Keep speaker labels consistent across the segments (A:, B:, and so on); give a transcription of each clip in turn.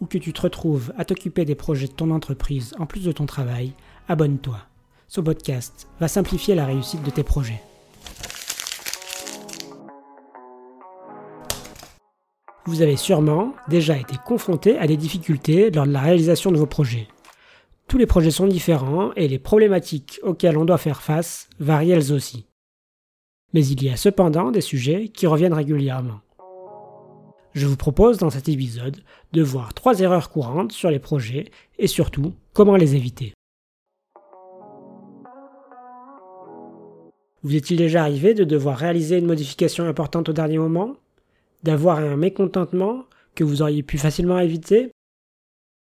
A: ou que tu te retrouves à t'occuper des projets de ton entreprise en plus de ton travail, abonne-toi. Ce podcast va simplifier la réussite de tes projets. Vous avez sûrement déjà été confronté à des difficultés lors de la réalisation de vos projets. Tous les projets sont différents et les problématiques auxquelles on doit faire face varient elles aussi. Mais il y a cependant des sujets qui reviennent régulièrement. Je vous propose dans cet épisode de voir trois erreurs courantes sur les projets et surtout comment les éviter. Vous est-il déjà arrivé de devoir réaliser une modification importante au dernier moment? D'avoir un mécontentement que vous auriez pu facilement éviter?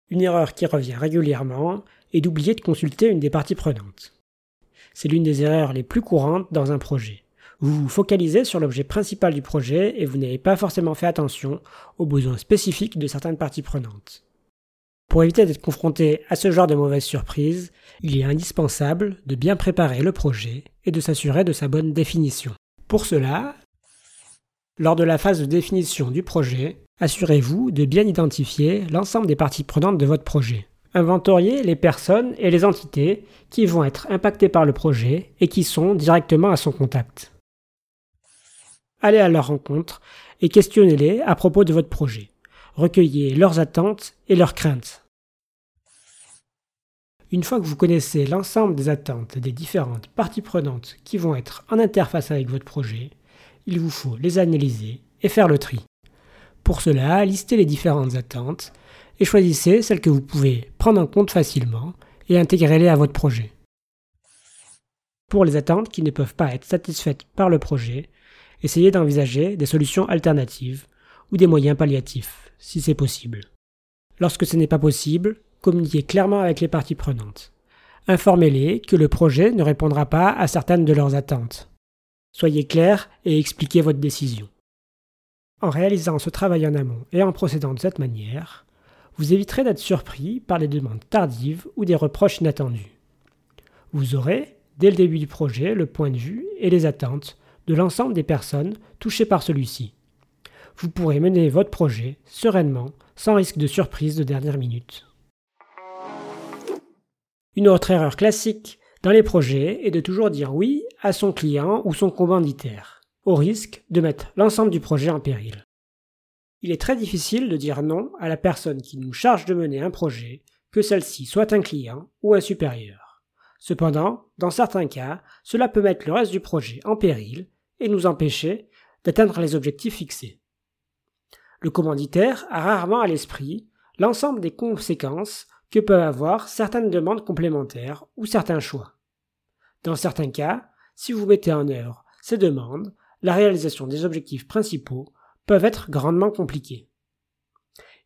A: Une erreur qui revient régulièrement est d'oublier de consulter une des parties prenantes. C'est l'une des erreurs les plus courantes dans un projet. Vous vous focalisez sur l'objet principal du projet et vous n'avez pas forcément fait attention aux besoins spécifiques de certaines parties prenantes. Pour éviter d'être confronté à ce genre de mauvaises surprises, il est indispensable de bien préparer le projet et de s'assurer de sa bonne définition. Pour cela, lors de la phase de définition du projet, assurez-vous de bien identifier l'ensemble des parties prenantes de votre projet. Inventoriez les personnes et les entités qui vont être impactées par le projet et qui sont directement à son contact allez à leur rencontre et questionnez-les à propos de votre projet. Recueillez leurs attentes et leurs craintes. Une fois que vous connaissez l'ensemble des attentes des différentes parties prenantes qui vont être en interface avec votre projet, il vous faut les analyser et faire le tri. Pour cela, listez les différentes attentes et choisissez celles que vous pouvez prendre en compte facilement et intégrez-les à votre projet. Pour les attentes qui ne peuvent pas être satisfaites par le projet, essayez d'envisager des solutions alternatives ou des moyens palliatifs, si c'est possible. Lorsque ce n'est pas possible, communiquez clairement avec les parties prenantes. Informez-les que le projet ne répondra pas à certaines de leurs attentes. Soyez clair et expliquez votre décision. En réalisant ce travail en amont et en procédant de cette manière, vous éviterez d'être surpris par des demandes tardives ou des reproches inattendus. Vous aurez, dès le début du projet, le point de vue et les attentes de l'ensemble des personnes touchées par celui-ci. Vous pourrez mener votre projet sereinement, sans risque de surprise de dernière minute. Une autre erreur classique dans les projets est de toujours dire oui à son client ou son commanditaire, au risque de mettre l'ensemble du projet en péril. Il est très difficile de dire non à la personne qui nous charge de mener un projet, que celle-ci soit un client ou un supérieur. Cependant, dans certains cas, cela peut mettre le reste du projet en péril et nous empêcher d'atteindre les objectifs fixés. Le commanditaire a rarement à l'esprit l'ensemble des conséquences que peuvent avoir certaines demandes complémentaires ou certains choix. Dans certains cas, si vous mettez en œuvre ces demandes, la réalisation des objectifs principaux peuvent être grandement compliquées.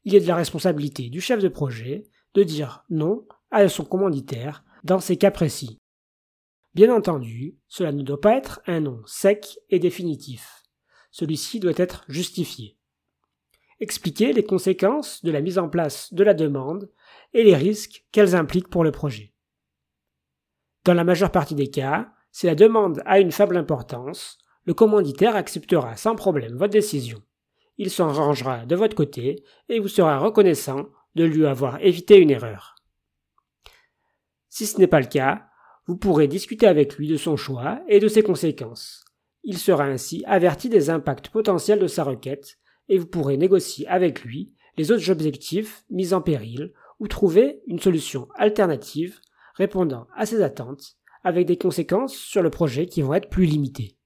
A: Il est de la responsabilité du chef de projet de dire non à son commanditaire dans ces cas précis. Bien entendu, cela ne doit pas être un nom sec et définitif. Celui-ci doit être justifié. Expliquer les conséquences de la mise en place de la demande et les risques qu'elles impliquent pour le projet. Dans la majeure partie des cas, si la demande a une faible importance, le commanditaire acceptera sans problème votre décision. Il s'en rangera de votre côté et vous sera reconnaissant de lui avoir évité une erreur. Si ce n'est pas le cas, vous pourrez discuter avec lui de son choix et de ses conséquences. Il sera ainsi averti des impacts potentiels de sa requête et vous pourrez négocier avec lui les autres objectifs mis en péril ou trouver une solution alternative répondant à ses attentes avec des conséquences sur le projet qui vont être plus limitées.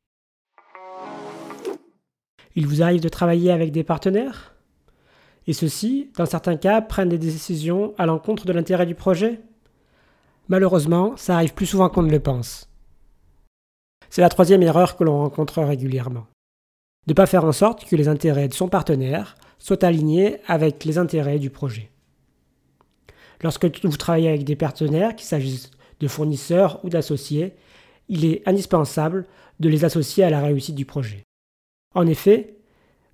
A: Il vous arrive de travailler avec des partenaires? Et ceux-ci, dans certains cas, prennent des décisions à l'encontre de l'intérêt du projet? Malheureusement, ça arrive plus souvent qu'on ne le pense. C'est la troisième erreur que l'on rencontre régulièrement. De ne pas faire en sorte que les intérêts de son partenaire soient alignés avec les intérêts du projet. Lorsque vous travaillez avec des partenaires, qu'il s'agisse de fournisseurs ou d'associés, il est indispensable de les associer à la réussite du projet. En effet,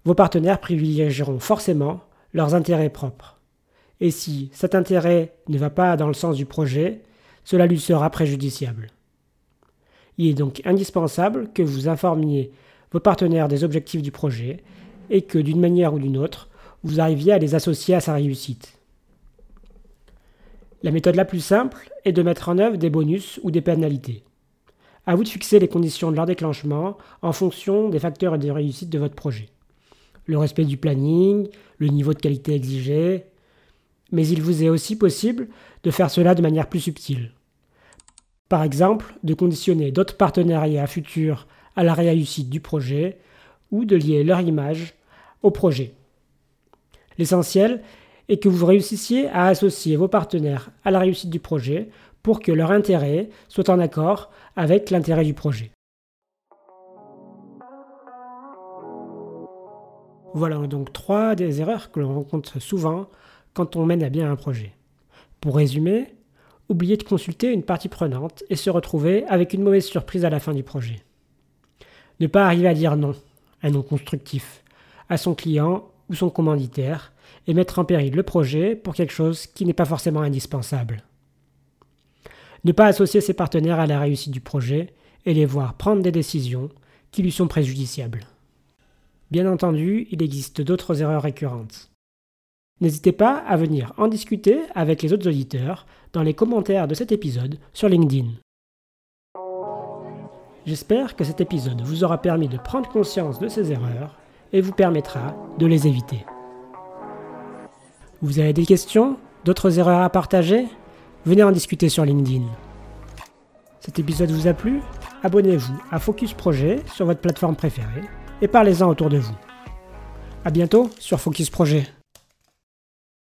A: vos partenaires privilégieront forcément leurs intérêts propres. Et si cet intérêt ne va pas dans le sens du projet, cela lui sera préjudiciable. Il est donc indispensable que vous informiez vos partenaires des objectifs du projet et que d'une manière ou d'une autre, vous arriviez à les associer à sa réussite. La méthode la plus simple est de mettre en œuvre des bonus ou des pénalités. À vous de fixer les conditions de leur déclenchement en fonction des facteurs de réussite de votre projet. Le respect du planning, le niveau de qualité exigé, mais il vous est aussi possible de faire cela de manière plus subtile. Par exemple, de conditionner d'autres partenariats futurs à la réussite du projet ou de lier leur image au projet. L'essentiel est que vous réussissiez à associer vos partenaires à la réussite du projet pour que leur intérêt soit en accord avec l'intérêt du projet. Voilà donc trois des erreurs que l'on rencontre souvent quand on mène à bien un projet. Pour résumer, oubliez de consulter une partie prenante et se retrouver avec une mauvaise surprise à la fin du projet. Ne pas arriver à dire non, un non constructif, à son client ou son commanditaire, et mettre en péril le projet pour quelque chose qui n'est pas forcément indispensable. Ne pas associer ses partenaires à la réussite du projet et les voir prendre des décisions qui lui sont préjudiciables. Bien entendu, il existe d'autres erreurs récurrentes. N'hésitez pas à venir en discuter avec les autres auditeurs dans les commentaires de cet épisode sur LinkedIn. J'espère que cet épisode vous aura permis de prendre conscience de ces erreurs et vous permettra de les éviter. Vous avez des questions D'autres erreurs à partager? Venez en discuter sur LinkedIn. Cet épisode vous a plu? Abonnez-vous à Focus Projet sur votre plateforme préférée et parlez-en autour de vous. A bientôt sur Focus Projet.